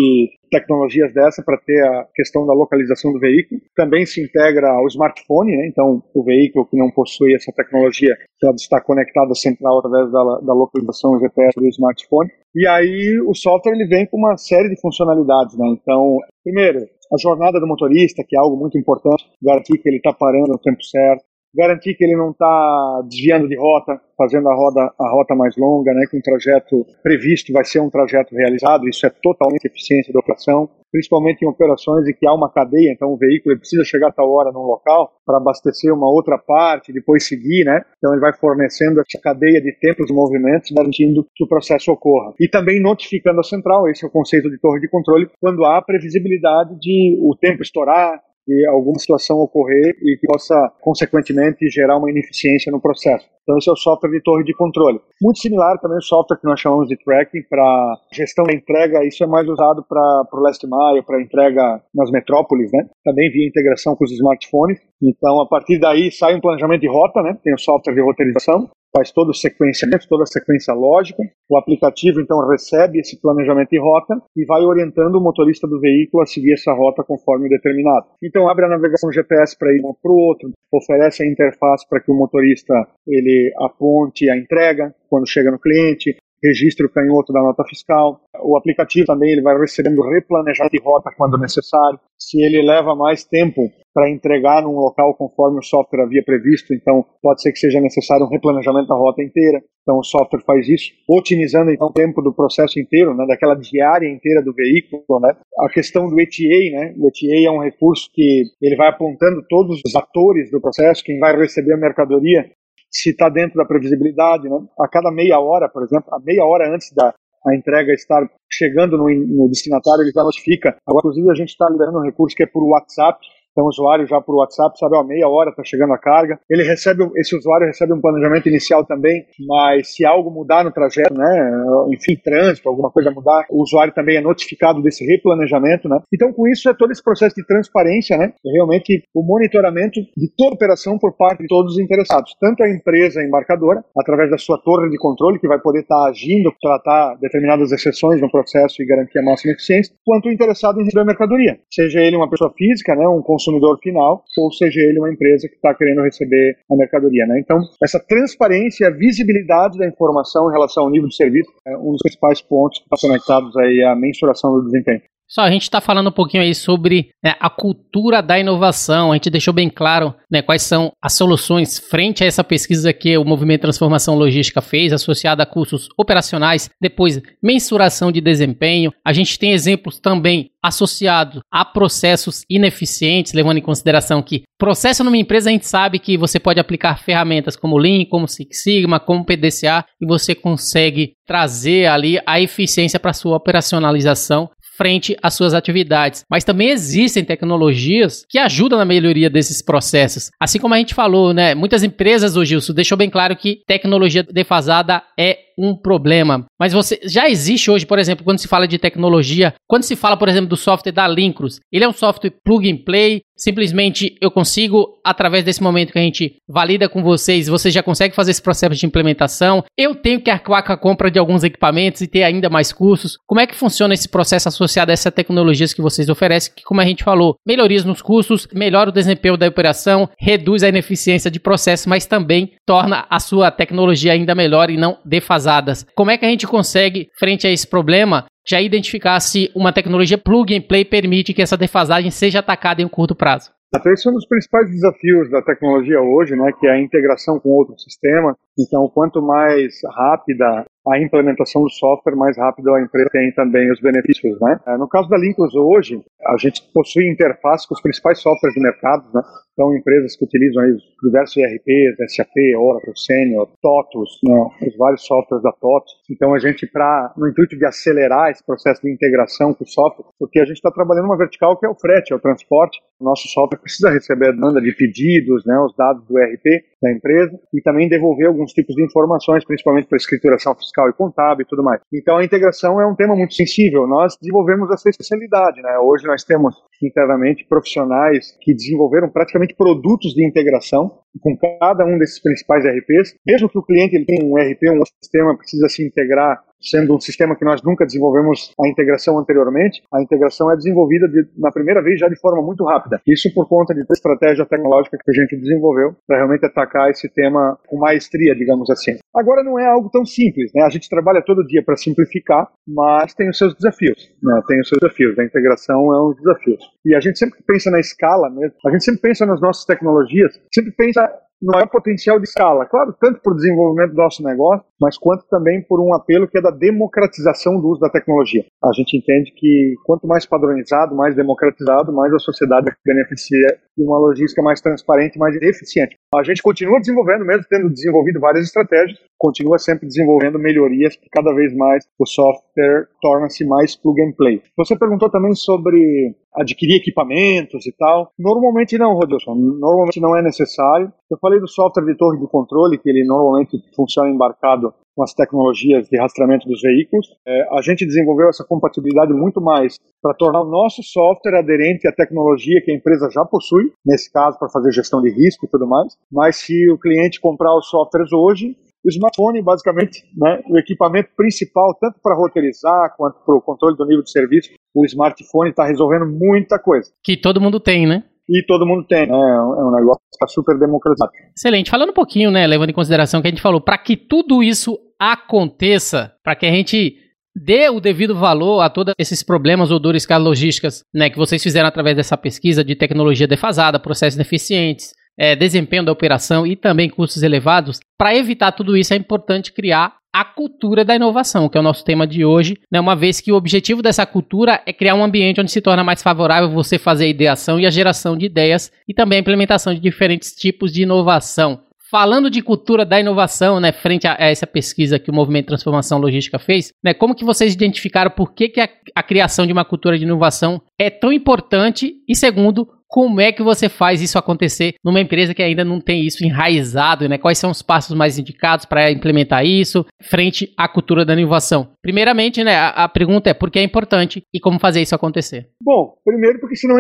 tecnologias dessa para ter a questão da localização do veículo. Também se integra ao smartphone, né, então o veículo que não possui essa tecnologia pode estar conectado à central através da, da localização GPS do smartphone. E aí o software ele vem com uma série de funcionalidades, né? Então, primeiro, a jornada do motorista, que é algo muito importante, garantir que ele está parando no tempo certo, garantir que ele não está desviando de rota, fazendo a, roda, a rota mais longa, né, que um trajeto previsto vai ser um trajeto realizado, isso é totalmente eficiência da operação, principalmente em operações em que há uma cadeia, então o veículo precisa chegar a tal hora num local para abastecer uma outra parte, depois seguir, né? Então ele vai fornecendo essa cadeia de tempos e movimentos, garantindo que o processo ocorra. E também notificando a central, esse é o conceito de torre de controle, quando há previsibilidade de o tempo estourar, que alguma situação ocorrer e que possa, consequentemente, gerar uma ineficiência no processo. Então, esse é o software de torre de controle. Muito similar também ao software que nós chamamos de tracking para gestão da entrega. Isso é mais usado para o last mile, para entrega nas metrópoles, né? Também via integração com os smartphones. Então, a partir daí, sai um planejamento de rota, né? Tem o software de roteirização faz todo o sequenciamento, toda a sequência lógica. O aplicativo então recebe esse planejamento de rota e vai orientando o motorista do veículo a seguir essa rota conforme determinado. Então abre a navegação GPS para ir um para o outro, oferece a interface para que o motorista ele aponte a entrega quando chega no cliente, registre o canhoto da nota fiscal. O aplicativo também ele vai recebendo replanejamento de rota quando necessário. Se ele leva mais tempo para entregar num local conforme o software havia previsto, então pode ser que seja necessário um replanejamento da rota inteira. Então o software faz isso, otimizando então o tempo do processo inteiro, né, daquela diária inteira do veículo, né. A questão do ETA, né, o ETA é um recurso que ele vai apontando todos os atores do processo, quem vai receber a mercadoria, se está dentro da previsibilidade, né? A cada meia hora, por exemplo, a meia hora antes da a entrega estar chegando no, no destinatário, ele já notifica. Agora, inclusive, a gente está liberando um recurso que é por WhatsApp, então o usuário já por WhatsApp sabe, ó, meia hora está chegando a carga. Ele recebe, esse usuário recebe um planejamento inicial também, mas se algo mudar no trajeto, né, enfim, trânsito, alguma coisa mudar, o usuário também é notificado desse replanejamento, né. Então com isso é todo esse processo de transparência, né, é realmente o monitoramento de toda a operação por parte de todos os interessados, tanto a empresa embarcadora, através da sua torre de controle, que vai poder estar tá agindo, tratar determinadas exceções no processo e garantir a máxima eficiência, quanto o interessado em receber a mercadoria, seja ele uma pessoa física, né, um consumidor consumidor final, ou seja ele uma empresa que está querendo receber a mercadoria. Né? Então, essa transparência a visibilidade da informação em relação ao nível de serviço é um dos principais pontos que estão conectados aí à mensuração do desempenho. Só a gente está falando um pouquinho aí sobre né, a cultura da inovação. A gente deixou bem claro né, quais são as soluções frente a essa pesquisa que o Movimento Transformação Logística fez, associada a custos operacionais, depois mensuração de desempenho. A gente tem exemplos também associados a processos ineficientes, levando em consideração que processo numa empresa a gente sabe que você pode aplicar ferramentas como Lean, como Six Sigma, como PDCA e você consegue trazer ali a eficiência para sua operacionalização frente às suas atividades. Mas também existem tecnologias que ajudam na melhoria desses processos. Assim como a gente falou, né? Muitas empresas, hoje, Gilson, deixou bem claro que tecnologia defasada é um problema. Mas você já existe hoje, por exemplo, quando se fala de tecnologia, quando se fala, por exemplo, do software da Lincros, ele é um software plug and play, simplesmente eu consigo, através desse momento que a gente valida com vocês, você já consegue fazer esse processo de implementação. Eu tenho que arcar com a compra de alguns equipamentos e ter ainda mais custos. Como é que funciona esse processo associado a essas tecnologias que vocês oferecem, que, como a gente falou, melhorias nos custos, melhora o desempenho da operação, reduz a ineficiência de processo, mas também torna a sua tecnologia ainda melhor e não defasada como é que a gente consegue, frente a esse problema, já identificar se uma tecnologia plug and play permite que essa defasagem seja atacada em um curto prazo? Até esse é um dos principais desafios da tecnologia hoje, né, que é a integração com outros sistemas. Então, quanto mais rápida a implementação do software, mais rápido a empresa tem também os benefícios. Né? É, no caso da Linkus hoje, a gente possui interface com os principais softwares do mercado, né? Então, empresas que utilizam aí diversos ERPs, SAP, Oracle, Senior, TOTUS, né? os vários softwares da TOTUS. Então, a gente, pra, no intuito de acelerar esse processo de integração com o software, porque a gente está trabalhando uma vertical que é o frete, é o transporte, nosso software precisa receber a demanda de pedidos, né, os dados do ERP da empresa e também devolver alguns tipos de informações, principalmente para escrituração fiscal e contábil e tudo mais. Então, a integração é um tema muito sensível. Nós desenvolvemos essa especialidade. Né? Hoje nós temos internamente profissionais que desenvolveram praticamente produtos de integração com cada um desses principais RPs. Mesmo que o cliente ele tenha um RP, um sistema, precisa se integrar sendo um sistema que nós nunca desenvolvemos a integração anteriormente, a integração é desenvolvida de, na primeira vez já de forma muito rápida. Isso por conta de estratégia tecnológica que a gente desenvolveu para realmente atacar esse tema com maestria, digamos assim. Agora não é algo tão simples, né? A gente trabalha todo dia para simplificar, mas tem os seus desafios, né? Tem os seus desafios. A integração é um desafio. E a gente sempre pensa na escala mesmo. A gente sempre pensa nas nossas tecnologias, sempre pensa maior potencial de escala. Claro, tanto por desenvolvimento do nosso negócio, mas quanto também por um apelo que é da democratização do uso da tecnologia. A gente entende que quanto mais padronizado, mais democratizado, mais a sociedade beneficia de uma logística mais transparente, mais eficiente. A gente continua desenvolvendo, mesmo tendo desenvolvido várias estratégias, continua sempre desenvolvendo melhorias que cada vez mais o software torna-se mais plug and play. Você perguntou também sobre adquirir equipamentos e tal. Normalmente não, Rodilson. Normalmente não é necessário. Eu falei do software de torre de controle, que ele normalmente funciona embarcado com as tecnologias de rastreamento dos veículos. É, a gente desenvolveu essa compatibilidade muito mais para tornar o nosso software aderente à tecnologia que a empresa já possui, nesse caso para fazer gestão de risco e tudo mais. Mas se o cliente comprar os softwares hoje, O smartphone, basicamente, né, o equipamento principal, tanto para roteirizar quanto para o controle do nível de serviço, o smartphone está resolvendo muita coisa. Que todo mundo tem, né? E todo mundo tem, né? É um é negócio que está super democratizado. Excelente. Falando um pouquinho, né, levando em consideração que a gente falou, para que tudo isso aconteça, para que a gente dê o devido valor a todos esses problemas ou dores logísticas né, que vocês fizeram através dessa pesquisa de tecnologia defasada, processos ineficientes, é, desempenho da operação e também custos elevados. Para evitar tudo isso, é importante criar a cultura da inovação, que é o nosso tema de hoje, né? uma vez que o objetivo dessa cultura é criar um ambiente onde se torna mais favorável você fazer a ideação e a geração de ideias e também a implementação de diferentes tipos de inovação. Falando de cultura da inovação, né, frente a, essa pesquisa que o Movimento de Transformação Logística fez, né, como que vocês identificaram por que, que a, a criação de uma cultura de inovação é tão importante? E segundo, como é que você faz isso acontecer numa empresa que ainda não tem isso enraizado, né? Quais são os passos mais indicados para implementar isso frente à cultura da inovação? Primeiramente, né, a, a, pergunta é por que é importante e como fazer isso acontecer? Bom, primeiro porque senão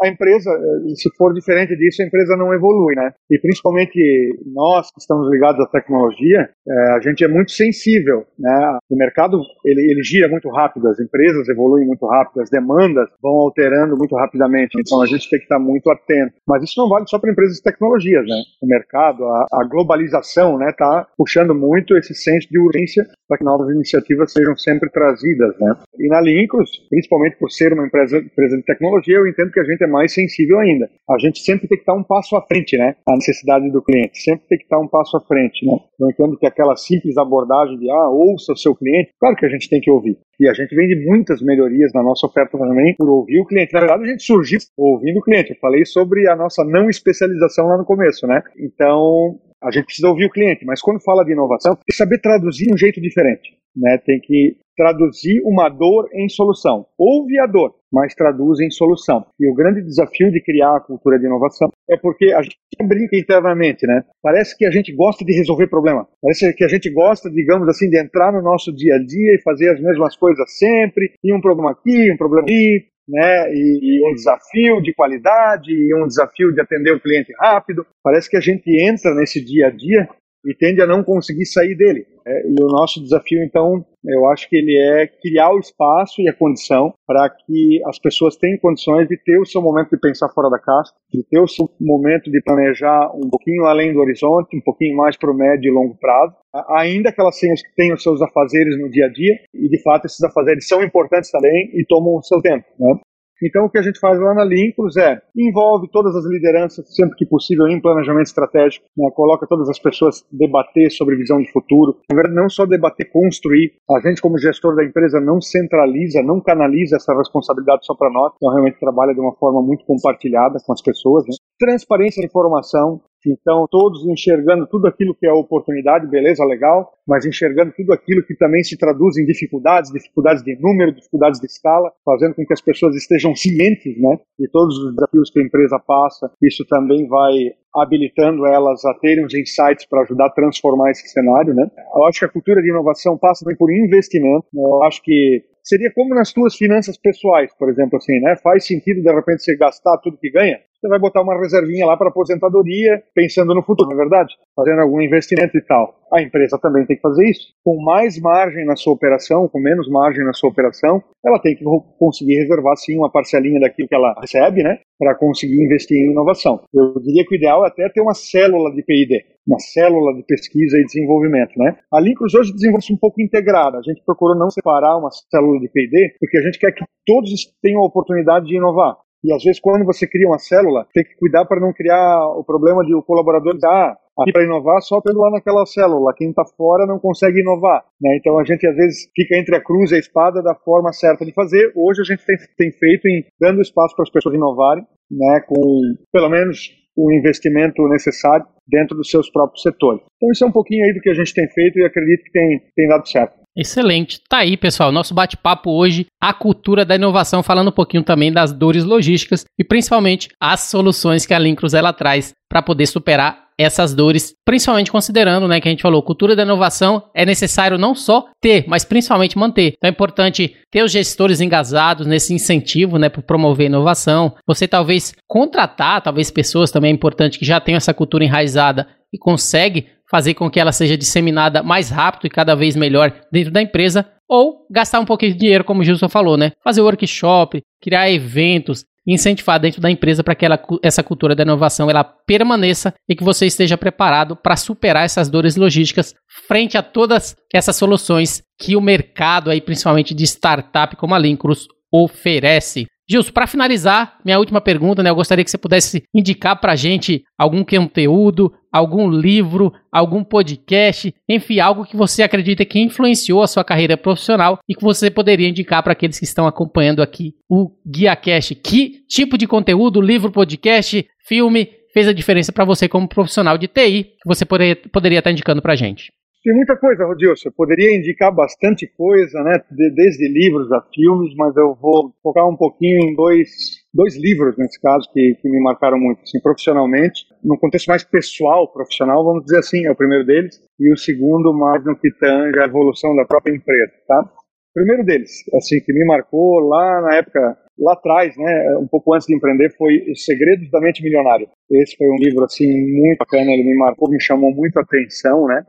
a empresa, eh, se for diferente disso, a empresa não evolui, né? E principalmente nós que estamos ligados à tecnologia, é, a gente é muito sensível, né? O mercado ele, ele gira muito rápido, as empresas evoluem muito rápido, as demandas vão alterando muito rapidamente. Então a gente tem que estar muito atento. Mas isso não vale só para empresas de tecnologias, né? O mercado, a, a globalização, né, está puxando muito esse senso de urgência para que novas iniciativas sejam sempre trazidas, né? E na Lincros, principalmente por ser uma empresa, empresa de tecnologia, eu entendo que a gente é mais sensível ainda. A gente sempre tem que estar um passo à frente, né? A necessidade do cliente sempre tem que estar um passo à frente, né? Eu entendo que aquela simples abordagem de ah, ouça o seu cliente, claro que a gente tem que ouvir. E a gente vende muitas melhorias na nossa oferta também por ouvir o cliente. Na verdade, a gente surgiu ouvindo o cliente. Eu falei sobre a nossa não especialização lá no começo, né? Então, a gente precisa ouvir o cliente, mas quando fala de inovação, tem que saber traduzir de um jeito diferente. Né? Tem que traduzir uma dor em solução. Ouve a dor, mas traduz em solução. E o grande desafio de criar a cultura de inovação é porque a gente brinca internamente, né? Parece que a gente gosta de resolver problema. Parece que a gente gosta, digamos assim, de entrar no nosso dia a dia e fazer as mesmas coisas sempre, e um problema aqui, um problema ali, né, e, e, um desafio de qualidade, e um desafio de atender o cliente rápido. Parece que a gente entra nesse dia a dia e tende a não conseguir sair dele. É, e o nosso desafio, então, eu acho que ele é criar o espaço e a condição para que as pessoas tenham condições de ter o seu momento de pensar fora da caixa, de ter o seu momento de planejar um pouquinho além do horizonte, um pouquinho mais para o médio e longo prazo, ainda que elas tenham os seus afazeres no dia a dia, e de fato esses afazeres são importantes também e tomam o seu tempo. Né? Então, o que a gente faz lá na Lincros é envolve todas as lideranças, sempre que possível, em planejamento estratégico, né? coloca todas as pessoas debater sobre visão de futuro. Na verdade, não só debater, construir. A gente, como gestor da empresa, não centraliza, não canaliza essa responsabilidade só para nós. Então, realmente trabalha de uma forma muito compartilhada com as pessoas. Né? Transparência de informação, então, todos enxergando tudo aquilo que é oportunidade, beleza, legal, mas enxergando tudo aquilo que também se traduz em dificuldades, dificuldades de número, dificuldades de escala, fazendo com que as pessoas estejam cientes, né, de todos os desafios que a empresa passa. Isso também vai habilitando elas a terem os insights para ajudar a transformar esse cenário, né. Eu acho que a cultura de inovação passa também por investimento. Né? Eu acho que seria como nas tuas finanças pessoais, por exemplo, assim, né? Faz sentido de repente você gastar tudo que ganha? Você vai botar uma reservinha lá para aposentadoria, pensando no futuro, não é verdade? Fazendo algum investimento e tal. A empresa também tem que fazer isso. Com mais margem na sua operação, com menos margem na sua operação, ela tem que conseguir reservar sim uma parcelinha daquilo que ela recebe, né? Para conseguir investir em inovação. Eu diria que o ideal é até ter uma célula de PID, uma célula de pesquisa e desenvolvimento, né? A Lincros hoje desenvolve-se um pouco integrada. A gente procurou não separar uma célula de P&D, porque a gente quer que todos tenham a oportunidade de inovar. E às vezes, quando você cria uma célula, tem que cuidar para não criar o problema de o colaborador ah, aqui para inovar só pelo lá naquela célula, quem está fora não consegue inovar. Né? Então a gente às vezes fica entre a cruz e a espada da forma certa de fazer. Hoje a gente tem, tem feito em dando espaço para as pessoas inovarem, né, com pelo menos o investimento necessário dentro dos seus próprios setores. Então isso é um pouquinho aí do que a gente tem feito e acredito que tem, tem dado certo. Excelente. Tá aí, pessoal, nosso bate-papo hoje, a cultura da inovação, falando um pouquinho também das dores logísticas e principalmente as soluções que a Lincruz ela traz para poder superar essas dores, principalmente considerando, né, que a gente falou, cultura da inovação é necessário não só ter, mas principalmente manter. Então é importante ter os gestores engajados nesse incentivo, né, para promover inovação. Você talvez contratar, talvez pessoas também é importante que já tenham essa cultura enraizada e consegue fazer com que ela seja disseminada mais rápido e cada vez melhor dentro da empresa, ou gastar um pouquinho de dinheiro, como o Gilson falou, né? Fazer workshop, criar eventos, incentivar dentro da empresa para que ela, essa cultura da inovação ela permaneça e que você esteja preparado para superar essas dores logísticas frente a todas essas soluções que o mercado aí, principalmente de startup como a Lincruz, oferece. Gilson, para finalizar, minha última pergunta, né? Eu gostaria que você pudesse indicar para a gente algum conteúdo, algum livro, algum podcast, enfim, algo que você acredita que influenciou a sua carreira profissional e que você poderia indicar para aqueles que estão acompanhando aqui o GuiaCast. Que tipo de conteúdo, livro, podcast, filme fez a diferença para você como profissional de TI que você poderia, poderia estar indicando para a gente? Tem muita coisa, Rodilson. Eu poderia indicar bastante coisa, né? De, desde livros a filmes, mas eu vou focar um pouquinho em dois, dois livros, nesse caso, que, que me marcaram muito, assim, profissionalmente. No contexto mais pessoal, profissional, vamos dizer assim, é o primeiro deles. E o segundo, mais no que tange a evolução da própria empresa, tá? Primeiro deles, assim, que me marcou lá na época lá atrás, né, um pouco antes de empreender, foi Os Segredos da Mente Milionária. Esse foi um livro assim muito bacana, ele me marcou, me chamou muito a atenção, né?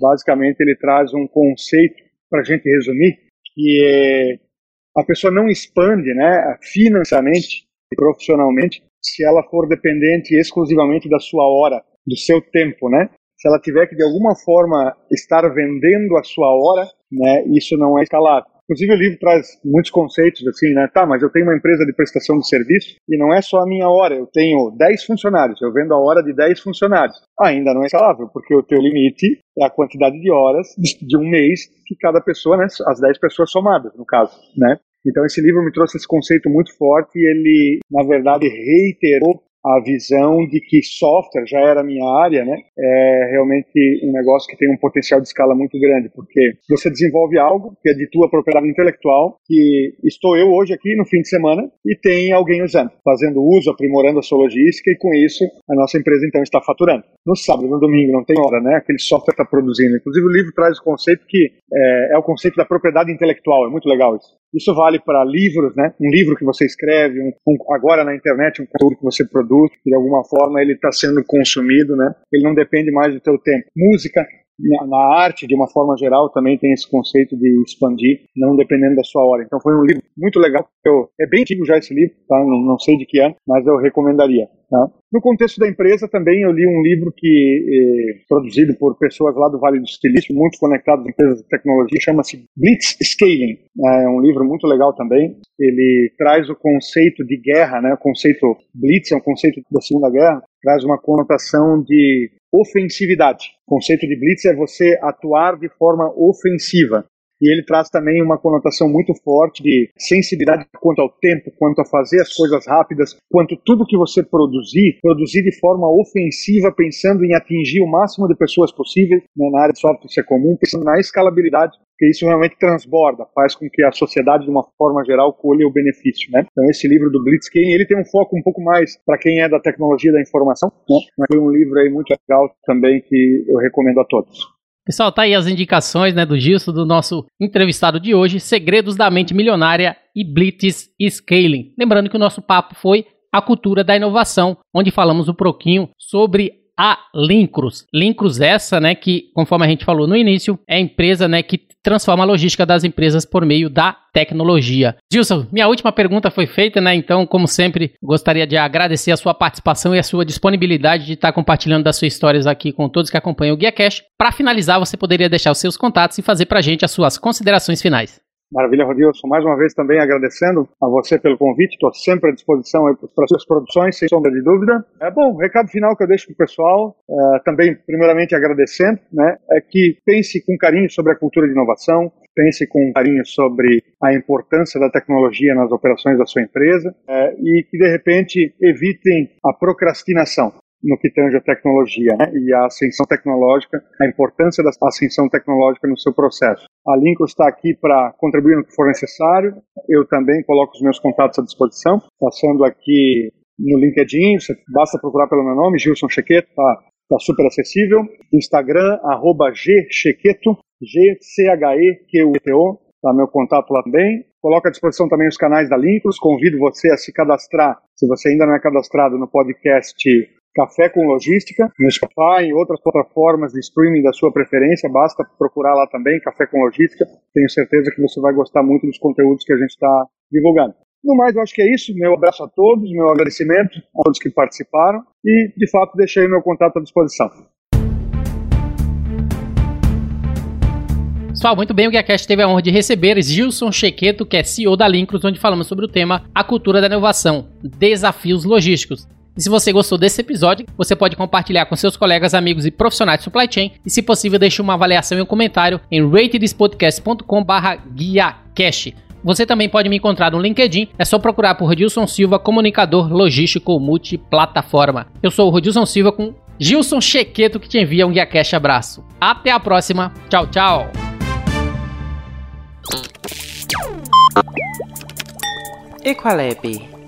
Basicamente ele traz um conceito para a gente resumir que é a pessoa não expande, né, financeiramente e profissionalmente se ela for dependente exclusivamente da sua hora, do seu tempo, né? Se ela tiver que de alguma forma estar vendendo a sua hora, né, isso não é escalável. Inclusive o livro traz muitos conceitos assim, né? Tá, mas eu tenho uma empresa de prestação de serviço e não é só a minha hora, eu tenho 10 funcionários, eu vendo a hora de 10 funcionários. Ainda não é escalável, porque o teu limite é a quantidade de horas de um mês que cada pessoa, né, as 10 pessoas somadas, no caso, né? Então esse livro me trouxe esse conceito muito forte e ele, na verdade, reiterou a visão de que software já era minha área, né? É realmente um negócio que tem um potencial de escala muito grande, porque você desenvolve algo que é de tua propriedade intelectual, que estou eu hoje aqui no fim de semana e tem alguém usando, fazendo uso, aprimorando a sua logística e com isso a nossa empresa então está faturando. No sábado, no domingo, não tem hora, né? Aquele software está produzindo. Inclusive o livro traz o conceito que é, é o conceito da propriedade intelectual, é muito legal isso. Isso vale para livros, né? Um livro que você escreve, um, um, agora na internet, um conteúdo que você produz, de alguma forma ele está sendo consumido, né? Ele não depende mais do teu tempo. Música, na arte, de uma forma geral, também tem esse conceito de expandir, não dependendo da sua hora. Então foi um livro muito legal. Eu, é bem antigo já esse livro, tá? não, não sei de que ano, mas eu recomendaria. Tá? No contexto da empresa também eu li um livro que é produzido por pessoas lá do Vale do Silício, muito conectados a empresas de tecnologia, chama-se Blitz Scaling. É um livro muito legal também. Ele traz o conceito de guerra, né? O conceito Blitz é um conceito da Segunda Guerra, traz uma conotação de ofensividade. O conceito de blitz é você atuar de forma ofensiva. E ele traz também uma conotação muito forte de sensibilidade quanto ao tempo, quanto a fazer as coisas rápidas, quanto tudo que você produzir, produzir de forma ofensiva, pensando em atingir o máximo de pessoas possíveis. Né, na área de software isso é comum, pensando na escalabilidade, porque isso realmente transborda, faz com que a sociedade, de uma forma geral, colhe o benefício. Né? Então, esse livro do Blitzkrieg, ele tem um foco um pouco mais para quem é da tecnologia da informação, né? mas foi um livro aí muito legal também que eu recomendo a todos. Pessoal, tá aí as indicações né, do Gilson, do nosso entrevistado de hoje, Segredos da Mente Milionária e Blitz Scaling. Lembrando que o nosso papo foi a cultura da inovação, onde falamos um pouquinho sobre a Lincruz. Lincruz essa, né, que conforme a gente falou no início, é a empresa, né, que transforma a logística das empresas por meio da tecnologia. Gilson, minha última pergunta foi feita, né? Então, como sempre, gostaria de agradecer a sua participação e a sua disponibilidade de estar compartilhando das suas histórias aqui com todos que acompanham o Guia Cash. Para finalizar, você poderia deixar os seus contatos e fazer para a gente as suas considerações finais. Maravilha, Rodilson. Mais uma vez também agradecendo a você pelo convite. Estou sempre à disposição para suas produções, sem sombra de dúvida. É bom, recado final que eu deixo para o pessoal, é, também primeiramente agradecendo, né, é que pense com carinho sobre a cultura de inovação, pense com carinho sobre a importância da tecnologia nas operações da sua empresa é, e que de repente evitem a procrastinação no que tange a tecnologia né? e a ascensão tecnológica, a importância da ascensão tecnológica no seu processo. A Lincoln está aqui para contribuir no que for necessário. Eu também coloco os meus contatos à disposição, passando aqui no LinkedIn, basta procurar pelo meu nome, Gilson Chequeta, tá está super acessível. Instagram, arroba gchequeto, G-C-H-E-Q-U-T-O, tá meu contato lá também. Coloco à disposição também os canais da Lincros, convido você a se cadastrar, se você ainda não é cadastrado no podcast Café com Logística, no Spotify e outras plataformas de streaming da sua preferência, basta procurar lá também, Café com Logística. Tenho certeza que você vai gostar muito dos conteúdos que a gente está divulgando. No mais, eu acho que é isso. Meu abraço a todos, meu agradecimento a todos que participaram e, de fato, deixei meu contato à disposição. Pessoal, muito bem, o GuiaCast teve a honra de receber Gilson Chequeto, que é CEO da Lincros, onde falamos sobre o tema A Cultura da Inovação, Desafios Logísticos. E se você gostou desse episódio, você pode compartilhar com seus colegas, amigos e profissionais de supply chain. E se possível, deixe uma avaliação e um comentário em ratedspodcast.com/guiacast. Você também pode me encontrar no LinkedIn, é só procurar por Rodilson Silva, comunicador logístico multiplataforma. Eu sou o Rodilson Silva com Gilson Chequeto que te envia um Guia Cash abraço. Até a próxima. Tchau, tchau. Equalab